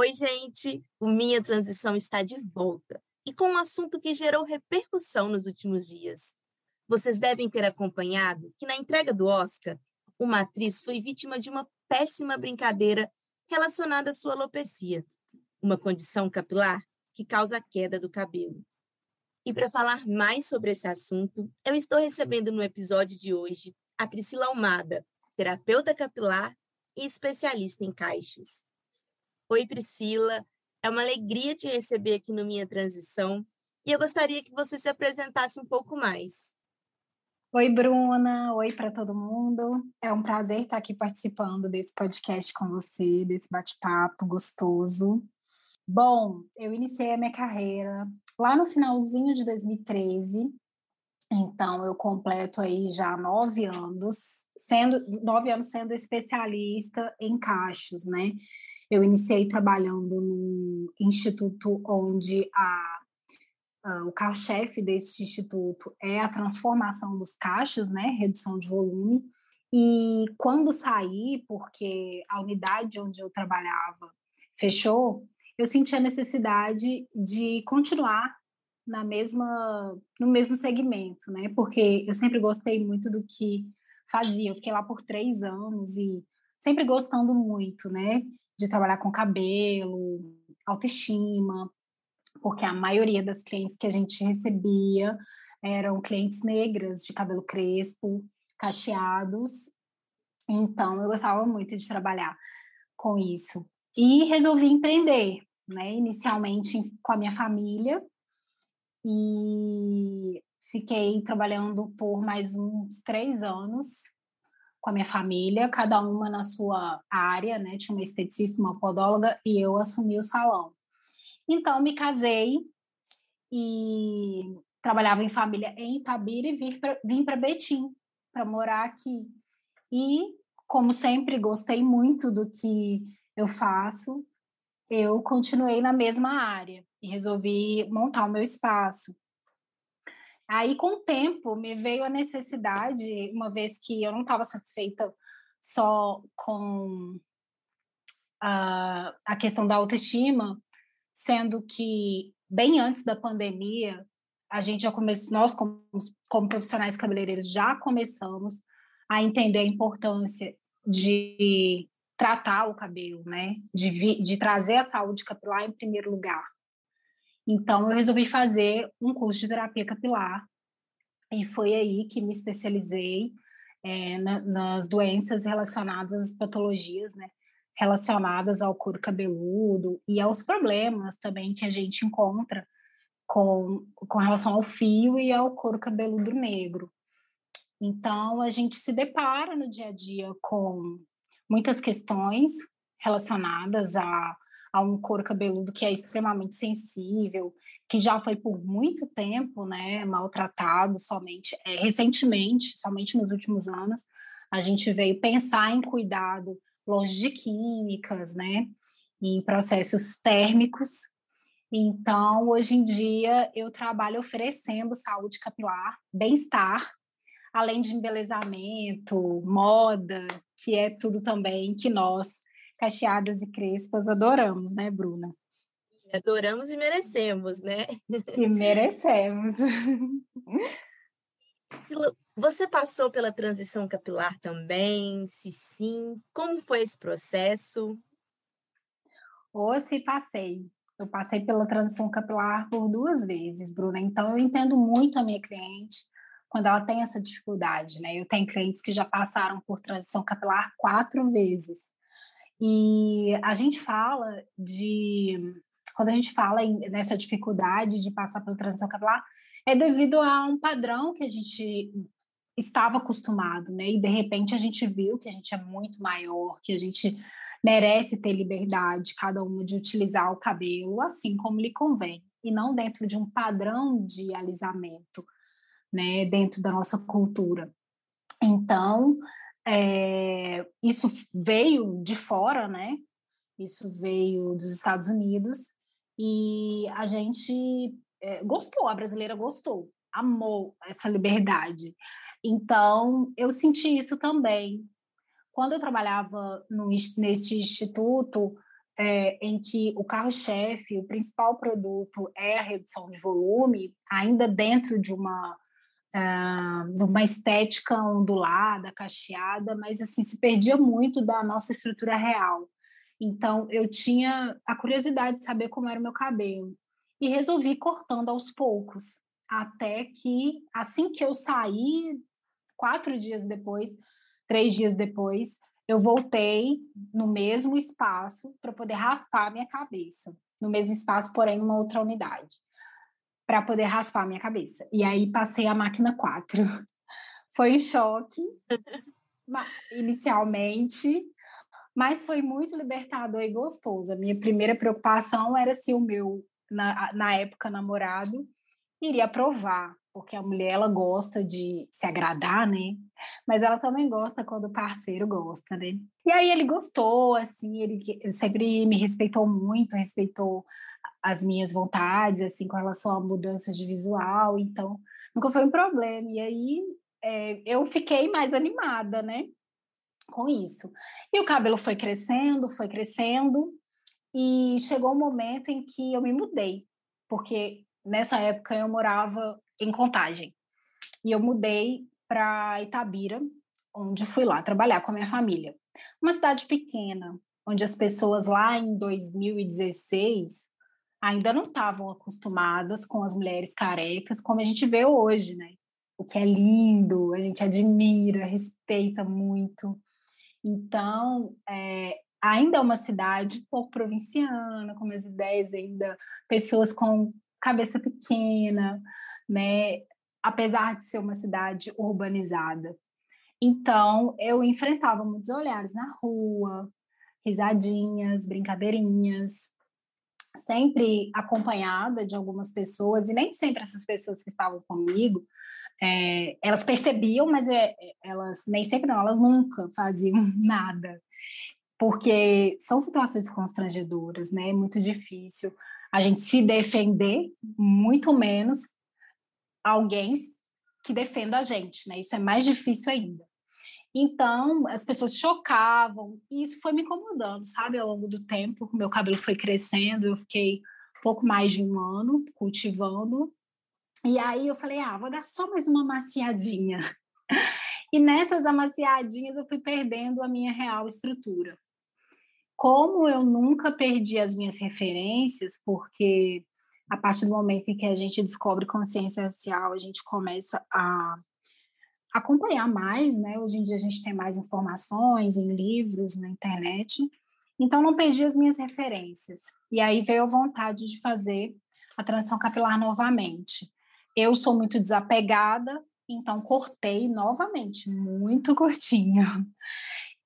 Oi, gente! O Minha Transição está de volta e com um assunto que gerou repercussão nos últimos dias. Vocês devem ter acompanhado que, na entrega do Oscar, uma atriz foi vítima de uma péssima brincadeira relacionada à sua alopecia, uma condição capilar que causa a queda do cabelo. E para falar mais sobre esse assunto, eu estou recebendo no episódio de hoje a Priscila Almada, terapeuta capilar e especialista em caixas. Oi, Priscila. É uma alegria te receber aqui no Minha Transição e eu gostaria que você se apresentasse um pouco mais. Oi, Bruna. Oi para todo mundo. É um prazer estar aqui participando desse podcast com você, desse bate-papo gostoso. Bom, eu iniciei a minha carreira lá no finalzinho de 2013. Então, eu completo aí já nove anos, sendo nove anos sendo especialista em cachos, né? Eu iniciei trabalhando no instituto onde a, a o carro-chefe desse instituto é a transformação dos cachos, né, redução de volume. E quando saí, porque a unidade onde eu trabalhava fechou, eu senti a necessidade de continuar na mesma no mesmo segmento, né? Porque eu sempre gostei muito do que fazia. Eu fiquei lá por três anos e sempre gostando muito, né? De trabalhar com cabelo, autoestima, porque a maioria das clientes que a gente recebia eram clientes negras, de cabelo crespo, cacheados. Então, eu gostava muito de trabalhar com isso. E resolvi empreender, né? Inicialmente com a minha família. E fiquei trabalhando por mais uns três anos com a minha família, cada uma na sua área, né? Tinha uma esteticista, uma podóloga e eu assumi o salão. Então, me casei e trabalhava em família em Itabira e vim para Betim para morar aqui. E, como sempre, gostei muito do que eu faço, eu continuei na mesma área e resolvi montar o meu espaço. Aí, com o tempo, me veio a necessidade, uma vez que eu não estava satisfeita só com a, a questão da autoestima, sendo que bem antes da pandemia, a gente já começou, nós como, como profissionais cabeleireiros já começamos a entender a importância de tratar o cabelo, né? De, de trazer a saúde capilar em primeiro lugar. Então, eu resolvi fazer um curso de terapia capilar e foi aí que me especializei é, na, nas doenças relacionadas às patologias, né? Relacionadas ao couro cabeludo e aos problemas também que a gente encontra com, com relação ao fio e ao couro cabeludo negro. Então, a gente se depara no dia a dia com muitas questões relacionadas a a um couro cabeludo que é extremamente sensível, que já foi por muito tempo, né, maltratado somente, é, recentemente, somente nos últimos anos, a gente veio pensar em cuidado longe de químicas, né, em processos térmicos. Então, hoje em dia, eu trabalho oferecendo saúde capilar, bem-estar, além de embelezamento, moda, que é tudo também que nós cacheadas e crespas adoramos, né, Bruna? Adoramos e merecemos, né? E merecemos. Você passou pela transição capilar também? Se sim, como foi esse processo? Ou se passei. Eu passei pela transição capilar por duas vezes, Bruna. Então, eu entendo muito a minha cliente quando ela tem essa dificuldade, né? Eu tenho clientes que já passaram por transição capilar quatro vezes. E a gente fala de. Quando a gente fala em, nessa dificuldade de passar pela transição capilar, é devido a um padrão que a gente estava acostumado, né? E de repente a gente viu que a gente é muito maior, que a gente merece ter liberdade, cada uma, de utilizar o cabelo assim como lhe convém, e não dentro de um padrão de alisamento, né, dentro da nossa cultura. Então, é, isso veio de fora, né? Isso veio dos Estados Unidos e a gente é, gostou, a brasileira gostou, amou essa liberdade. Então, eu senti isso também. Quando eu trabalhava no, neste instituto, é, em que o carro-chefe, o principal produto é a redução de volume, ainda dentro de uma uh, uma estética ondulada, cacheada, mas assim se perdia muito da nossa estrutura real. Então eu tinha a curiosidade de saber como era o meu cabelo e resolvi cortando aos poucos, até que assim que eu saí, quatro dias depois, três dias depois, eu voltei no mesmo espaço para poder raspar minha cabeça, no mesmo espaço, porém numa outra unidade para poder raspar a minha cabeça. E aí passei a máquina 4. Foi um choque inicialmente, mas foi muito libertador e gostoso. A minha primeira preocupação era se o meu, na, na época, namorado iria aprovar, porque a mulher ela gosta de se agradar, né? Mas ela também gosta quando o parceiro gosta, né? E aí ele gostou, assim, ele sempre me respeitou muito, respeitou as minhas vontades, assim, com relação a mudanças de visual, então nunca foi um problema. E aí é, eu fiquei mais animada, né, com isso. E o cabelo foi crescendo, foi crescendo, e chegou um momento em que eu me mudei, porque nessa época eu morava em Contagem, e eu mudei para Itabira, onde fui lá trabalhar com a minha família. Uma cidade pequena, onde as pessoas lá em 2016 ainda não estavam acostumadas com as mulheres carecas, como a gente vê hoje, né? O que é lindo, a gente admira, respeita muito. Então, é, ainda é uma cidade pouco provinciana, com as ideias ainda, pessoas com cabeça pequena, né? Apesar de ser uma cidade urbanizada. Então, eu enfrentava muitos olhares na rua, risadinhas, brincadeirinhas, sempre acompanhada de algumas pessoas, e nem sempre essas pessoas que estavam comigo, é, elas percebiam, mas é, elas nem sempre não, elas nunca faziam nada, porque são situações constrangedoras, né? É muito difícil a gente se defender, muito menos alguém que defenda a gente, né? Isso é mais difícil ainda. Então, as pessoas chocavam, e isso foi me incomodando, sabe, ao longo do tempo. Meu cabelo foi crescendo, eu fiquei pouco mais de um ano cultivando. E aí eu falei, ah, vou dar só mais uma amaciadinha. E nessas amaciadinhas eu fui perdendo a minha real estrutura. Como eu nunca perdi as minhas referências, porque a partir do momento em que a gente descobre consciência racial, a gente começa a acompanhar mais, né? Hoje em dia a gente tem mais informações em livros, na internet. Então não perdi as minhas referências. E aí veio a vontade de fazer a transição capilar novamente. Eu sou muito desapegada, então cortei novamente, muito curtinho.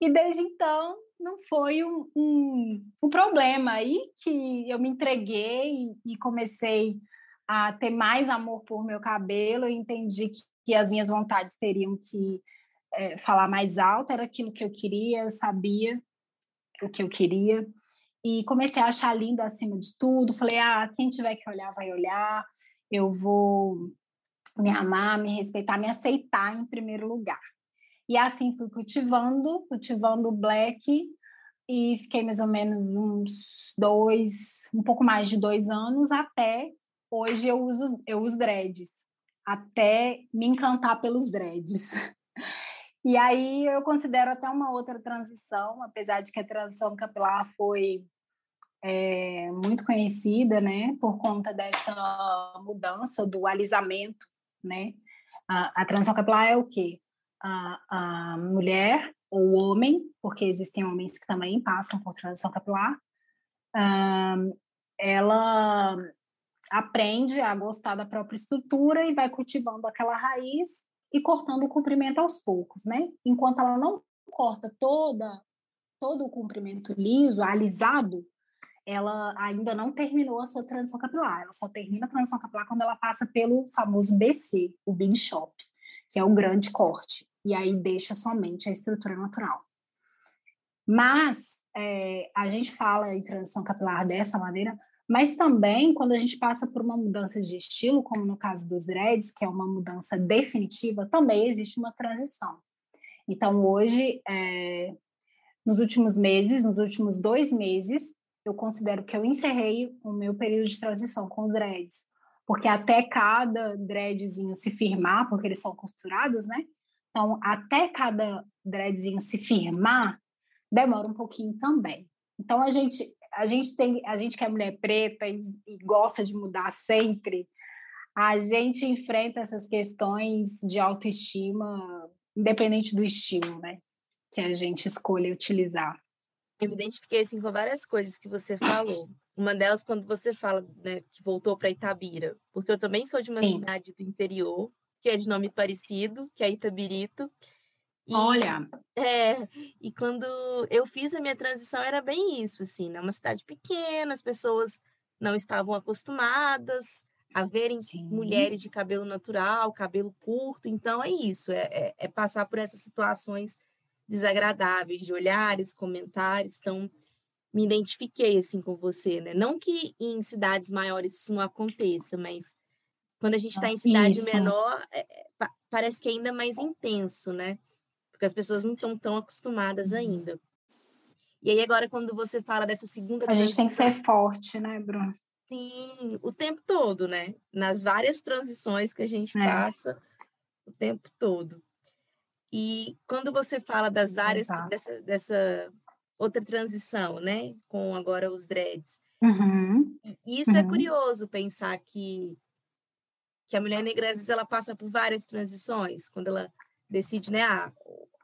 E desde então não foi um, um, um problema aí que eu me entreguei e comecei a ter mais amor por meu cabelo, eu entendi que que as minhas vontades teriam que é, falar mais alto, era aquilo que eu queria, eu sabia o que eu queria. E comecei a achar lindo acima de tudo. Falei, ah, quem tiver que olhar, vai olhar. Eu vou me amar, me respeitar, me aceitar em primeiro lugar. E assim fui cultivando, cultivando o black, e fiquei mais ou menos uns dois, um pouco mais de dois anos, até hoje eu uso, eu uso dreads até me encantar pelos dreads. E aí eu considero até uma outra transição, apesar de que a transição capilar foi é, muito conhecida, né, por conta dessa mudança do alisamento, né? A, a transição capilar é o quê? A, a mulher ou homem, porque existem homens que também passam por transição capilar, um, ela aprende a gostar da própria estrutura e vai cultivando aquela raiz e cortando o comprimento aos poucos, né? Enquanto ela não corta toda todo o comprimento liso, alisado, ela ainda não terminou a sua transição capilar. Ela só termina a transição capilar quando ela passa pelo famoso BC, o Big Shop, que é o grande corte. E aí deixa somente a estrutura natural. Mas é, a gente fala em transição capilar dessa maneira, mas também quando a gente passa por uma mudança de estilo, como no caso dos dreads, que é uma mudança definitiva, também existe uma transição. Então, hoje, é, nos últimos meses, nos últimos dois meses, eu considero que eu encerrei o meu período de transição com os dreads. Porque até cada dreadzinho se firmar, porque eles são costurados, né? Então, até cada dreadzinho se firmar, demora um pouquinho também. Então, a gente, a gente tem, a gente que é mulher preta e, e gosta de mudar sempre, a gente enfrenta essas questões de autoestima, independente do estilo, né? Que a gente escolhe utilizar. Eu me identifiquei assim, com várias coisas que você falou. Uma delas, quando você fala né, que voltou para Itabira, porque eu também sou de uma Sim. cidade do interior, que é de nome parecido, que é Itabirito. E, Olha! É, e quando eu fiz a minha transição, era bem isso, assim, né? Uma cidade pequena, as pessoas não estavam acostumadas a verem Sim. mulheres de cabelo natural, cabelo curto, então é isso, é, é, é passar por essas situações desagradáveis de olhares, comentários. Então, me identifiquei assim com você, né? Não que em cidades maiores isso não aconteça, mas quando a gente está em cidade isso. menor, é, é parece que é ainda mais intenso, né? Porque as pessoas não estão tão acostumadas uhum. ainda. E aí agora quando você fala dessa segunda a gente tem que ser forte, né, Bruno? Sim, o tempo todo, né? Nas várias transições que a gente é. passa, o tempo todo. E quando você fala das áreas dessa, dessa, outra transição, né, com agora os dreads, uhum. isso é uhum. é curioso pensar que que a mulher negra às vezes ela passa por várias transições quando ela decide, né, ah,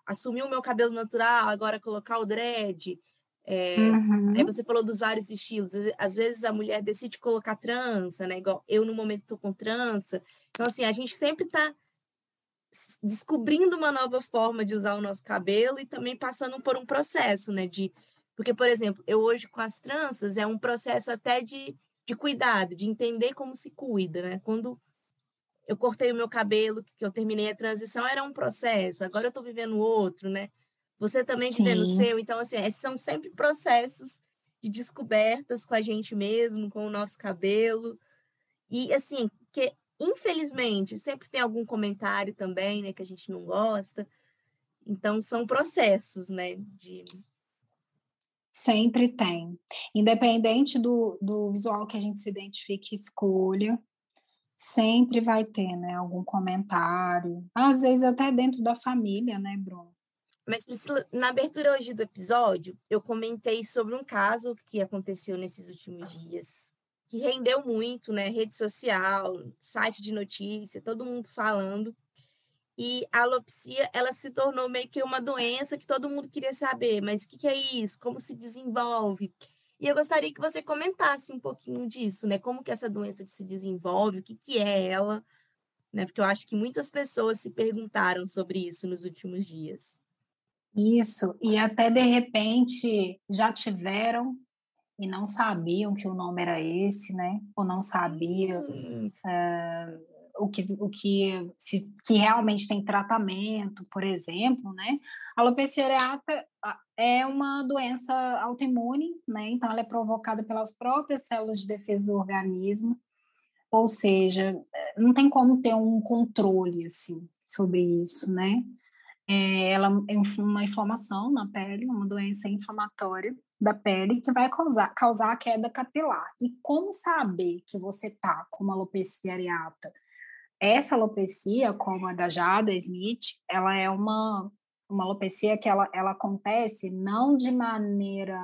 assumir o meu cabelo natural, agora colocar o dread. É, uhum. Aí você falou dos vários estilos. Às vezes a mulher decide colocar trança, né? Igual eu no momento estou com trança. Então assim a gente sempre está descobrindo uma nova forma de usar o nosso cabelo e também passando por um processo, né? De, porque, por exemplo, eu hoje com as tranças é um processo até de, de cuidado, de entender como se cuida, né? Quando eu cortei o meu cabelo, que eu terminei a transição, era um processo, agora eu estou vivendo outro, né? Você também vivendo o seu, então, assim, são sempre processos de descobertas com a gente mesmo, com o nosso cabelo. E, assim, que Infelizmente, sempre tem algum comentário também, né, que a gente não gosta. Então, são processos, né, de... Sempre tem. Independente do, do visual que a gente se identifique e escolha, sempre vai ter, né, algum comentário. Às vezes até dentro da família, né, Bruno? Mas, Priscila, na abertura hoje do episódio, eu comentei sobre um caso que aconteceu nesses últimos dias que rendeu muito, né? Rede social, site de notícia, todo mundo falando. E a alopecia, ela se tornou meio que uma doença que todo mundo queria saber, mas o que, que é isso? Como se desenvolve? E eu gostaria que você comentasse um pouquinho disso, né? Como que essa doença se desenvolve, o que, que é ela, né? Porque eu acho que muitas pessoas se perguntaram sobre isso nos últimos dias. Isso, e até de repente já tiveram e não sabiam que o nome era esse, né? Ou não sabiam uh, o que, o que, se, que realmente tem tratamento, por exemplo, né? A alopecia areata é uma doença autoimune, né? Então, ela é provocada pelas próprias células de defesa do organismo, ou seja, eh, não tem como ter um controle, assim, sobre isso, né? É, ela é uma inflamação na pele, uma doença inflamatória, da pele que vai causar, causar a queda capilar. E como saber que você está com uma alopecia areata? Essa alopecia, como a da Jada Smith, ela é uma, uma alopecia que ela, ela acontece não de maneira...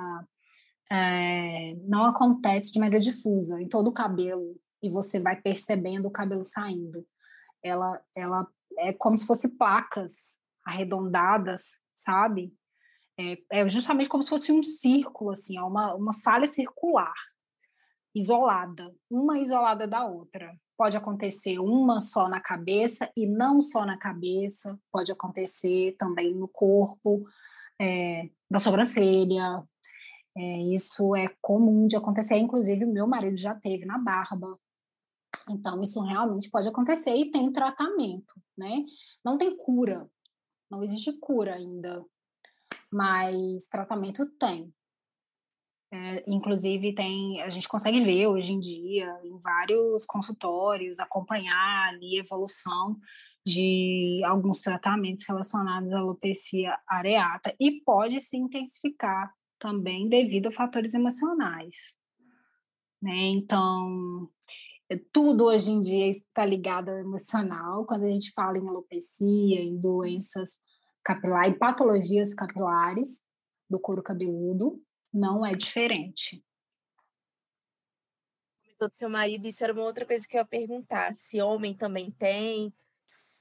É, não acontece de maneira difusa em todo o cabelo e você vai percebendo o cabelo saindo. Ela, ela é como se fosse placas arredondadas, sabe? É, é justamente como se fosse um círculo, assim, uma, uma falha circular, isolada, uma isolada da outra. Pode acontecer uma só na cabeça e não só na cabeça, pode acontecer também no corpo, é, da sobrancelha. É, isso é comum de acontecer, inclusive o meu marido já teve na barba. Então, isso realmente pode acontecer e tem tratamento, né? Não tem cura, não existe cura ainda, mas tratamento tem. É, inclusive, tem, a gente consegue ver hoje em dia, em vários consultórios, acompanhar ali a evolução de alguns tratamentos relacionados à alopecia areata e pode se intensificar também devido a fatores emocionais. Né? Então, é, tudo hoje em dia está ligado ao emocional. Quando a gente fala em alopecia, em doenças capilares, em patologias capilares do couro cabeludo, não é diferente. Comentou do seu marido, isso era uma outra coisa que eu ia perguntar. Se homem também tem,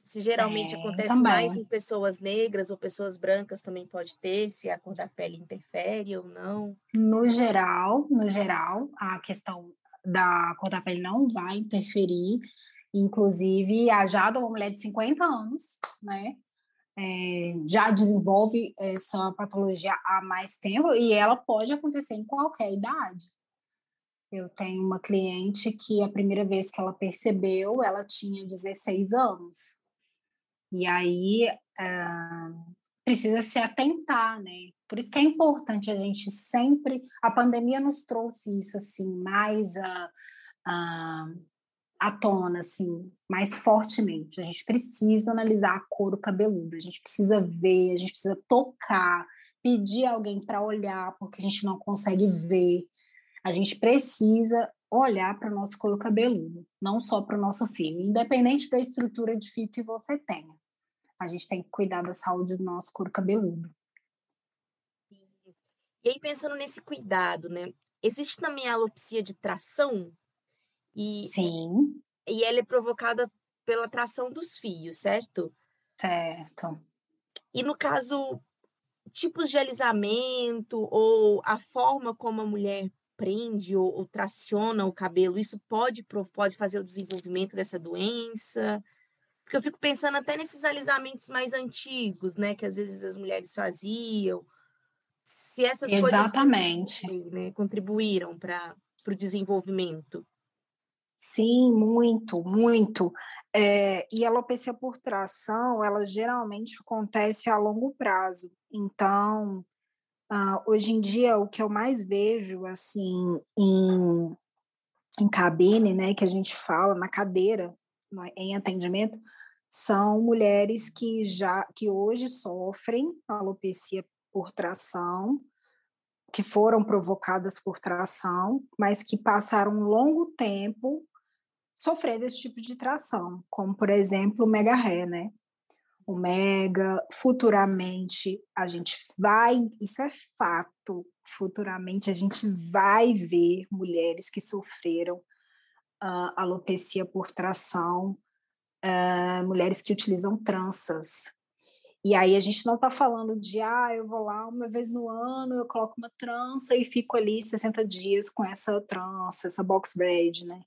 se geralmente é, acontece também. mais em pessoas negras ou pessoas brancas também pode ter, se a cor da pele interfere ou não? No geral, no geral, a questão da cor da pele não vai interferir. Inclusive, a Jada, uma mulher de 50 anos, né? É, já desenvolve essa patologia há mais tempo e ela pode acontecer em qualquer idade. Eu tenho uma cliente que a primeira vez que ela percebeu, ela tinha 16 anos. E aí uh, precisa se atentar, né? Por isso que é importante a gente sempre. A pandemia nos trouxe isso assim mais a, a, à tona, assim, mais fortemente. A gente precisa analisar a couro cabeludo, a gente precisa ver, a gente precisa tocar, pedir alguém para olhar, porque a gente não consegue ver. A gente precisa olhar para o nosso couro cabeludo, não só para o nosso fio, independente da estrutura de fio que você tenha. A gente tem que cuidar da saúde do nosso couro cabeludo. E aí, pensando nesse cuidado, né? Existe também a alopecia de tração? E, Sim. E ela é provocada pela tração dos fios, certo? Certo. E no caso, tipos de alisamento ou a forma como a mulher prende ou, ou traciona o cabelo, isso pode, pode fazer o desenvolvimento dessa doença? Porque eu fico pensando até nesses alisamentos mais antigos, né? Que às vezes as mulheres faziam, se essas Exatamente. coisas né, contribuíram para o desenvolvimento. Sim, muito, muito. É, e a alopecia por tração, ela geralmente acontece a longo prazo. Então, uh, hoje em dia, o que eu mais vejo, assim, em, em cabine, né, que a gente fala, na cadeira, em atendimento, são mulheres que já, que hoje sofrem alopecia por tração, que foram provocadas por tração, mas que passaram um longo tempo sofrendo esse tipo de tração, como por exemplo o mega ré, né? O mega, futuramente a gente vai, isso é fato, futuramente a gente vai ver mulheres que sofreram uh, alopecia por tração, uh, mulheres que utilizam tranças, e aí a gente não está falando de, ah, eu vou lá uma vez no ano, eu coloco uma trança e fico ali 60 dias com essa trança, essa box braid, né?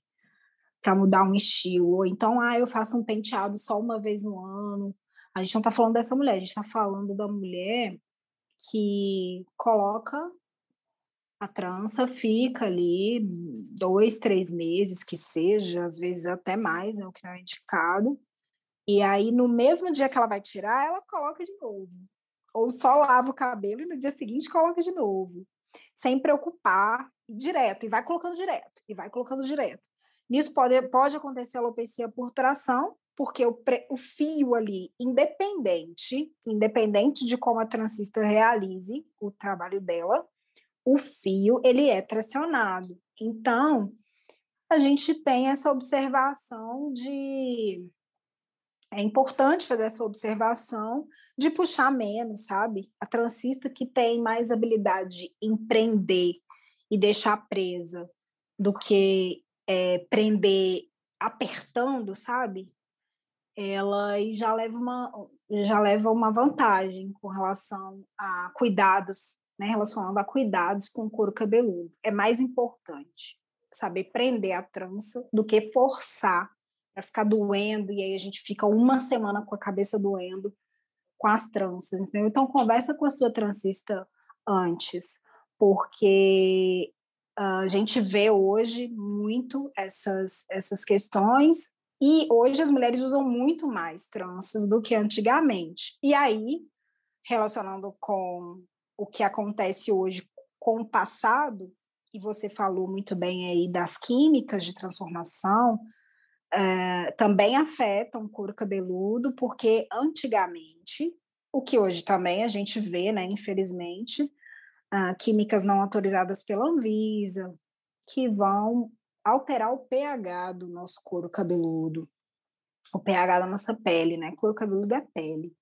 Para mudar um estilo. Ou então, ah, eu faço um penteado só uma vez no ano. A gente não está falando dessa mulher, a gente está falando da mulher que coloca a trança, fica ali dois, três meses, que seja, às vezes até mais, né, o que não é indicado, e aí, no mesmo dia que ela vai tirar, ela coloca de novo. Ou só lava o cabelo e no dia seguinte coloca de novo. Sem preocupar, direto, e vai colocando direto, e vai colocando direto. Nisso pode, pode acontecer alopecia por tração, porque o, o fio ali, independente, independente de como a transista realize o trabalho dela, o fio ele é tracionado. Então, a gente tem essa observação de é importante fazer essa observação de puxar menos, sabe? A transista que tem mais habilidade em prender e deixar presa do que é, prender apertando, sabe? Ela já leva uma já leva uma vantagem com relação a cuidados, né, relacionado a cuidados com o couro cabeludo. É mais importante saber prender a trança do que forçar para ficar doendo, e aí a gente fica uma semana com a cabeça doendo com as tranças, entendeu? Então, conversa com a sua transista antes, porque a gente vê hoje muito essas, essas questões e hoje as mulheres usam muito mais tranças do que antigamente. E aí, relacionando com o que acontece hoje com o passado, e você falou muito bem aí das químicas de transformação, é, também afetam o couro cabeludo, porque antigamente, o que hoje também a gente vê, né, infelizmente, uh, químicas não autorizadas pela Anvisa, que vão alterar o pH do nosso couro cabeludo, o pH da nossa pele, né? Couro cabeludo é pele.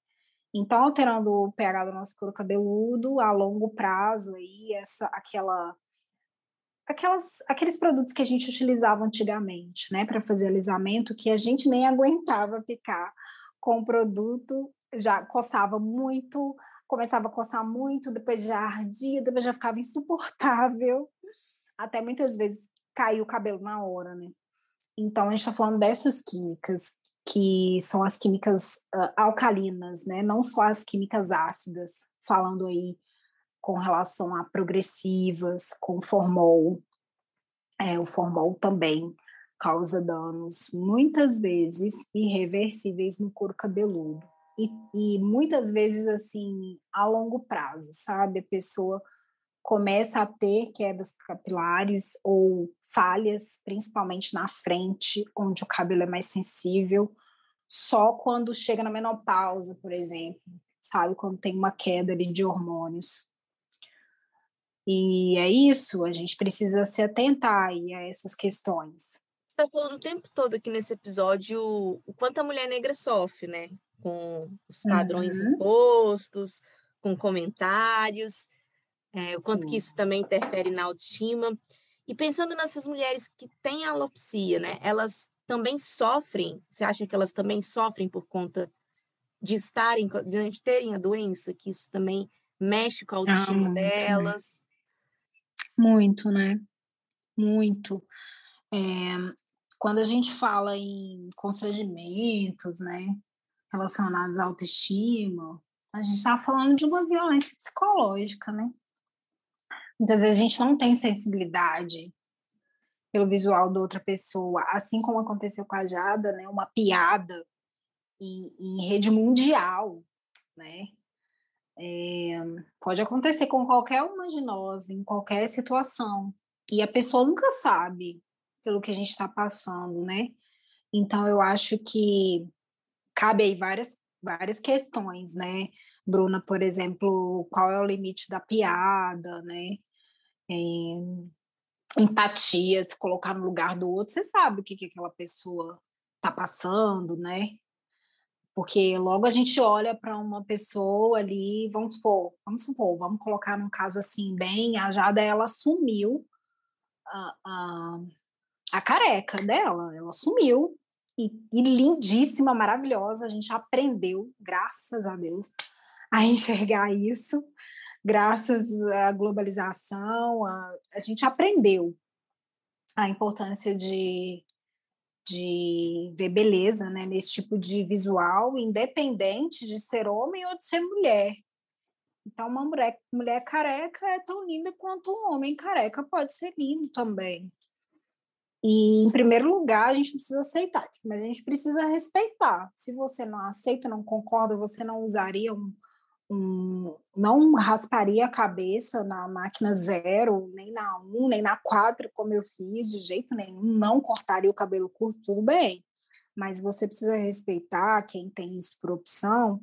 Então, alterando o pH do nosso couro cabeludo a longo prazo, aí essa, aquela, aquelas, aqueles produtos que a gente utilizava antigamente, né, para fazer alisamento, que a gente nem aguentava ficar com o produto, já coçava muito, começava a coçar muito, depois já ardia, depois já ficava insuportável, até muitas vezes cair o cabelo na hora, né? Então, a gente está falando dessas químicas, que são as químicas uh, alcalinas, né? Não só as químicas ácidas, falando aí com relação a progressivas, com formol. É, o formol também causa danos, muitas vezes irreversíveis no couro cabeludo e, e muitas vezes assim a longo prazo, sabe? A pessoa começa a ter quedas capilares ou falhas, principalmente na frente, onde o cabelo é mais sensível, só quando chega na menopausa, por exemplo, sabe? Quando tem uma queda ali de hormônios. E é isso, a gente precisa se atentar a essas questões. Está falando o tempo todo aqui nesse episódio o quanto a mulher negra sofre, né? com os padrões uhum. impostos, com comentários, é, o quanto Sim. que isso também interfere na autoestima. E pensando nessas mulheres que têm alopecia, né? Elas também sofrem, você acha que elas também sofrem por conta de estarem, de terem a doença, que isso também mexe com a ah, autoestima ah, delas? Muito, né? Muito. É, quando a gente fala em constrangimentos, né? relacionados à autoestima, a gente está falando de uma violência psicológica, né? Muitas vezes a gente não tem sensibilidade pelo visual da outra pessoa, assim como aconteceu com a Jada, né? Uma piada em, em rede mundial, né? É, pode acontecer com qualquer uma de nós, em qualquer situação, e a pessoa nunca sabe pelo que a gente está passando, né? Então eu acho que cabe aí várias, várias questões, né? Bruna, por exemplo, qual é o limite da piada, né? É, empatia, se colocar no lugar do outro, você sabe o que, que aquela pessoa está passando, né? Porque logo a gente olha para uma pessoa ali, vamos supor, vamos supor, vamos colocar num caso assim, bem, a Jada, ela assumiu a, a, a careca dela, ela assumiu, e, e lindíssima, maravilhosa. A gente aprendeu, graças a Deus, a enxergar isso, graças à globalização, a, a gente aprendeu a importância de, de ver beleza né, nesse tipo de visual, independente de ser homem ou de ser mulher. Então, uma mulher, mulher careca é tão linda quanto um homem careca pode ser lindo também. E, em primeiro lugar, a gente precisa aceitar, mas a gente precisa respeitar. Se você não aceita, não concorda, você não usaria um, um não rasparia a cabeça na máquina zero, nem na um, nem na quatro, como eu fiz, de jeito nenhum, não cortaria o cabelo curto, tudo bem. Mas você precisa respeitar quem tem isso por opção,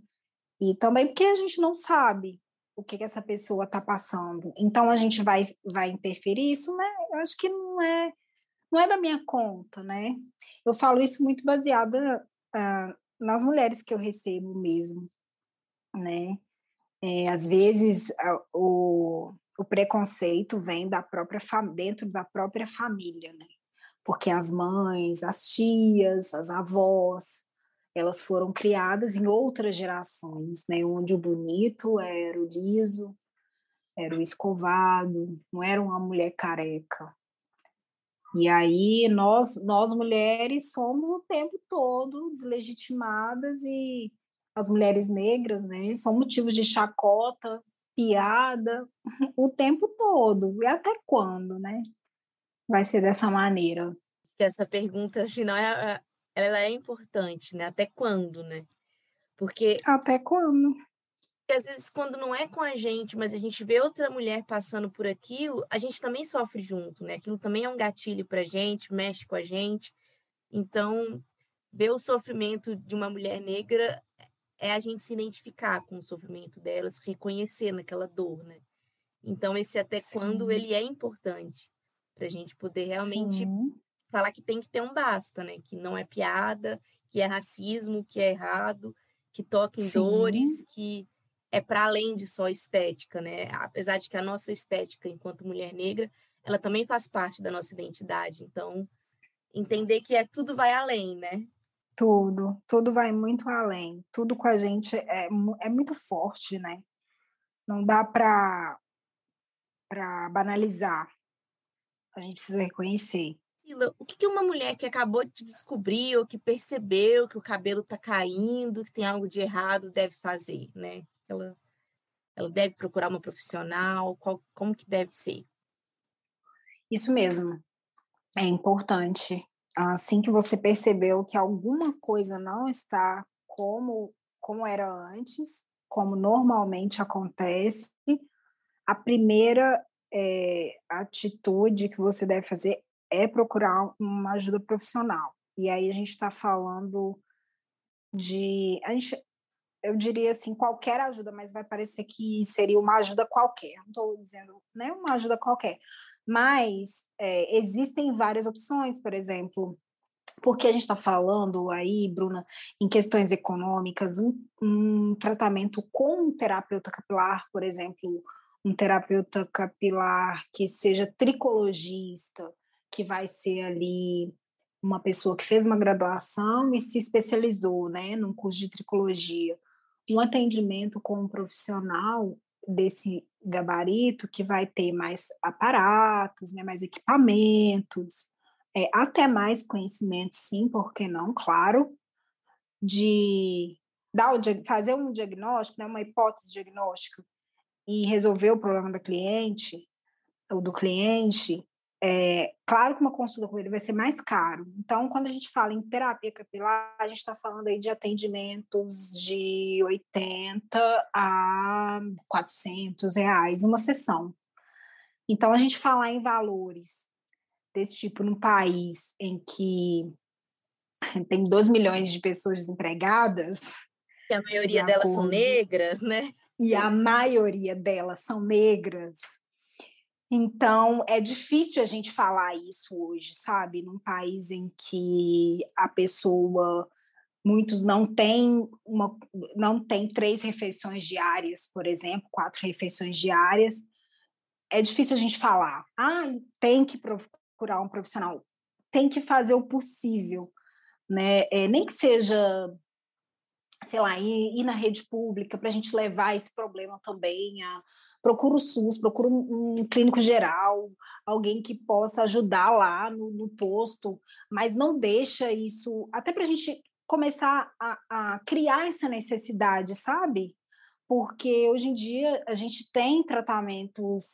e também porque a gente não sabe o que, que essa pessoa está passando. Então a gente vai, vai interferir isso, né? Eu acho que não é não é da minha conta, né? Eu falo isso muito baseada uh, nas mulheres que eu recebo mesmo, né? É, às vezes o, o preconceito vem da própria dentro da própria família, né? Porque as mães, as tias, as avós, elas foram criadas em outras gerações, né? Onde o bonito era o liso, era o escovado, não era uma mulher careca, e aí nós, nós mulheres somos o tempo todo deslegitimadas e as mulheres negras, né, são motivos de chacota piada o tempo todo. E até quando, né? Vai ser dessa maneira. Essa pergunta final é, ela é importante, né? Até quando, né? Porque. Até quando? Porque às vezes, quando não é com a gente, mas a gente vê outra mulher passando por aquilo, a gente também sofre junto, né? Aquilo também é um gatilho pra gente, mexe com a gente. Então, ver o sofrimento de uma mulher negra é a gente se identificar com o sofrimento dela, se reconhecer naquela dor, né? Então, esse até Sim. quando ele é importante para a gente poder realmente Sim. falar que tem que ter um basta, né? Que não é piada, que é racismo, que é errado, que toca em Sim. dores, que é para além de só estética, né? Apesar de que a nossa estética enquanto mulher negra, ela também faz parte da nossa identidade. Então, entender que é tudo vai além, né? Tudo, tudo vai muito além. Tudo com a gente é, é muito forte, né? Não dá para para banalizar. A gente precisa reconhecer. O que uma mulher que acabou de descobrir ou que percebeu que o cabelo está caindo, que tem algo de errado, deve fazer, né? Ela, ela deve procurar uma profissional? Qual, como que deve ser? Isso mesmo. É importante assim que você percebeu que alguma coisa não está como, como era antes, como normalmente acontece, a primeira é, atitude que você deve fazer é procurar uma ajuda profissional. E aí a gente está falando de. A gente, eu diria assim, qualquer ajuda, mas vai parecer que seria uma ajuda qualquer. Não estou dizendo, né, uma ajuda qualquer. Mas é, existem várias opções, por exemplo, porque a gente está falando aí, Bruna, em questões econômicas, um, um, tratamento com um terapeuta capilar, por exemplo, um terapeuta capilar que seja tricologista, que vai ser ali uma pessoa que fez uma graduação e se especializou, né, num curso de tricologia. Um atendimento com um profissional desse gabarito que vai ter mais aparatos, né, mais equipamentos, é, até mais conhecimento, sim, por que não? Claro, de dar o, fazer um diagnóstico, né, uma hipótese diagnóstica e resolver o problema da cliente ou do cliente, é, claro que uma consulta com ele vai ser mais caro. Então, quando a gente fala em terapia capilar, a gente está falando aí de atendimentos de 80 a 400 reais uma sessão. Então, a gente falar em valores desse tipo num país em que tem 2 milhões de pessoas desempregadas. E a maioria de delas são negras, né? E a maioria delas são negras. Então, é difícil a gente falar isso hoje, sabe? Num país em que a pessoa, muitos não têm uma, não tem três refeições diárias, por exemplo, quatro refeições diárias. É difícil a gente falar, ah, tem que procurar um profissional, tem que fazer o possível, né? É, nem que seja sei lá, ir, ir na rede pública para a gente levar esse problema também a, procura o SUS, procura um, um, clínico geral, alguém que possa ajudar lá no, no posto, mas não deixa isso, até para a gente começar a, a, criar essa necessidade, sabe? Porque hoje em dia a gente tem tratamentos,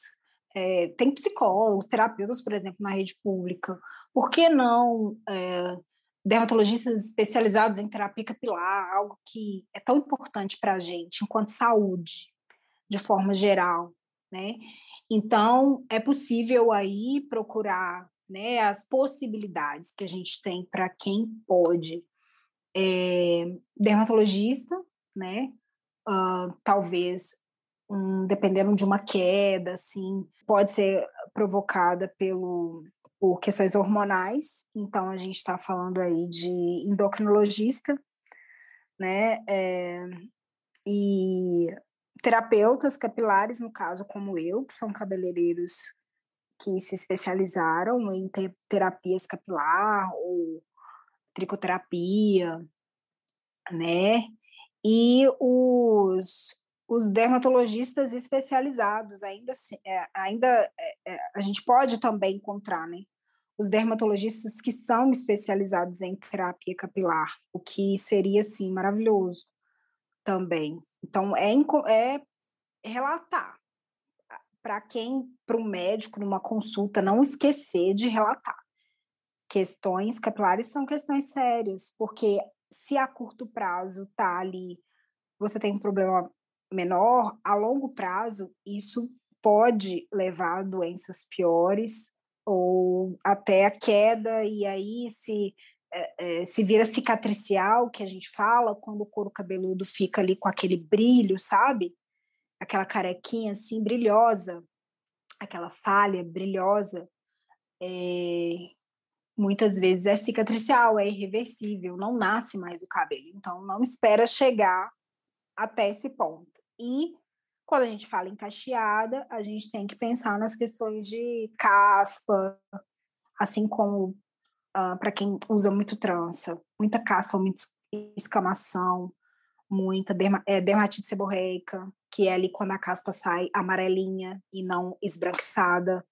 é, tem psicólogos, terapeutas, por exemplo, na rede pública. Por que não é, dermatologistas especializados em terapia capilar, algo que é tão importante para a gente enquanto saúde? de forma geral, né? Então, é possível aí procurar né, as possibilidades que a gente tem para quem pode. É, dermatologista, né? Uh, talvez, um, dependendo de uma queda, assim, pode ser provocada pelo, por questões hormonais. Então, a gente está falando aí de endocrinologista, né? É, e terapeutas capilares, no caso, como eu, que são cabeleireiros que se especializaram em ter terapias capilar ou tricoterapia, né? E os, os dermatologistas especializados, ainda, é, ainda é, a gente pode também encontrar, né? Os dermatologistas que são especializados em terapia capilar, o que seria, assim, maravilhoso também. Então, é, é relatar. Para quem, para o médico, numa consulta, não esquecer de relatar. Questões capilares são questões sérias, porque se a curto prazo tá ali, você tem um problema menor, a longo prazo, isso pode levar a doenças piores ou até a queda, e aí se, é, se vira cicatricial, que a gente fala, quando o couro cabeludo fica ali com aquele brilho, sabe? Aquela carequinha assim, brilhosa, aquela falha brilhosa, é, muitas vezes é cicatricial, é irreversível, não nasce mais o cabelo. Então, não espera chegar até esse ponto. E quando a gente fala em cacheada, a gente tem que pensar nas questões de caspa, assim como uh, ah, para quem usa muito trança, muita caspa, muita escamação, muita derma, é, dermatite seborreica, que é ali quando a caspa sai amarelinha e não esbranquiçada.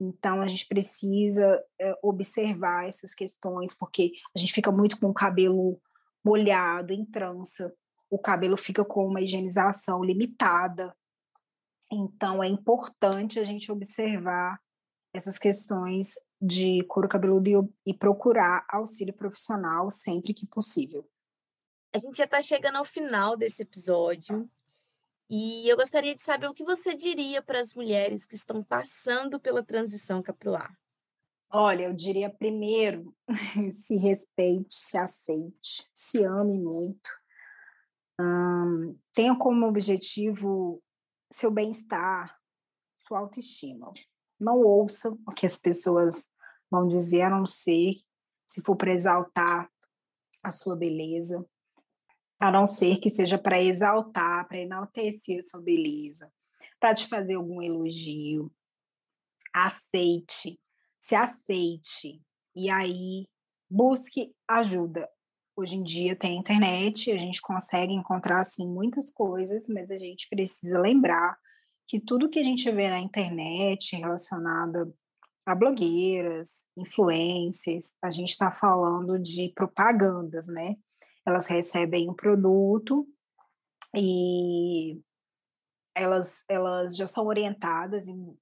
Então, a gente precisa é, observar essas questões, porque a gente fica muito com o cabelo molhado, em trança, o cabelo fica com uma higienização limitada. Então, é importante a gente observar essas questões de couro cabeludo e, procurar auxílio profissional sempre que possível. A gente já está chegando ao final desse episódio. E eu gostaria de saber o que você diria para as mulheres que estão passando pela transição capilar. Olha, eu diria primeiro, se respeite, se aceite, se ame muito. Tenha como objetivo seu bem-estar, sua autoestima. Não ouça o que as pessoas vão dizer, a não ser se for para exaltar a sua beleza a não ser que seja para exaltar, para enaltecer sua beleza, para te fazer algum elogio. Aceite, se aceite e aí busque ajuda. Hoje em dia tem internet, a gente consegue encontrar assim muitas coisas, mas a gente precisa lembrar que tudo que a gente vê na internet relacionado a blogueiras, influencers, a gente está falando de propagandas, né? elas recebem um produto e elas, elas já são orientadas em,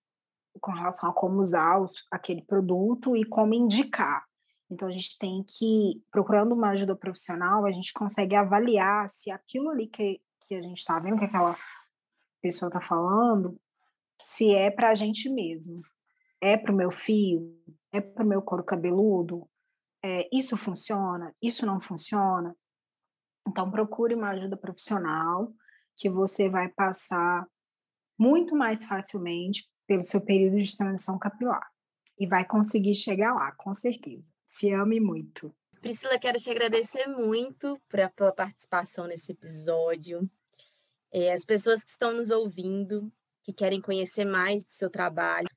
com relação a como usar os, aquele produto e como indicar. Então, a gente tem que, procurando uma ajuda profissional, a gente consegue avaliar se aquilo ali que, que a gente está vendo, que aquela pessoa está falando, se é para a gente mesmo. É para o meu fio? É para o meu couro cabeludo? É, isso funciona? Isso não funciona? Então, procure uma ajuda profissional que você vai passar muito mais facilmente pelo seu período de transição capilar e vai conseguir chegar lá, com certeza. Se ame muito. Priscila, quero te agradecer muito pela participação nesse episódio. É, as pessoas que estão nos ouvindo, que querem conhecer mais do seu trabalho,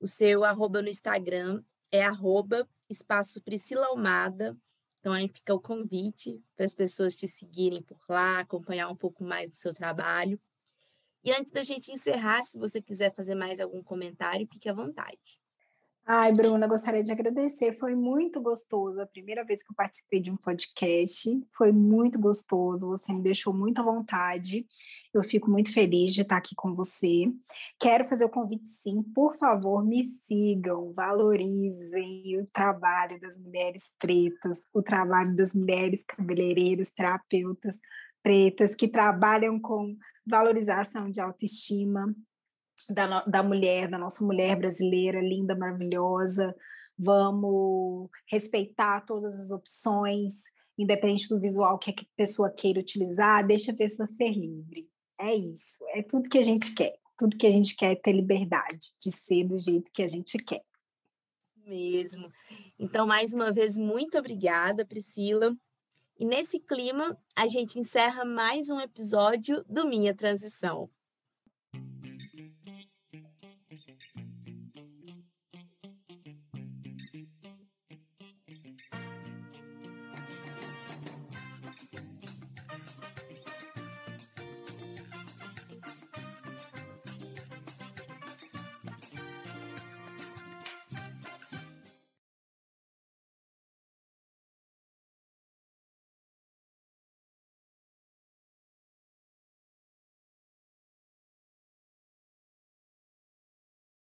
o seu arroba no Instagram é arroba espaço Priscila Almada. Então, aí fica o convite para as pessoas te seguirem por lá, acompanhar um pouco mais do seu trabalho. E antes da gente encerrar, se você quiser fazer mais algum comentário, fique à vontade. Ai, Bruna, gostaria de agradecer. Foi muito gostoso. A primeira vez que eu participei de um podcast foi muito gostoso. Você me deixou muito à vontade. Eu fico muito feliz de estar aqui com você. Quero fazer o convite, sim. Por favor, me sigam, valorizem o trabalho das mulheres pretas, o trabalho das mulheres cabeleireiras, terapeutas pretas que trabalham com valorização de autoestima, da, da mulher, da nossa mulher brasileira, linda, maravilhosa. Vamos respeitar todas as opções, independente do visual que a pessoa queira utilizar, deixa a pessoa ser livre. É isso, é tudo que a gente quer. Tudo que a gente quer é ter liberdade de ser do jeito que a gente quer. Mesmo. Então, mais uma vez, muito obrigada, Priscila. E nesse clima, a gente encerra mais um episódio do Minha Transição.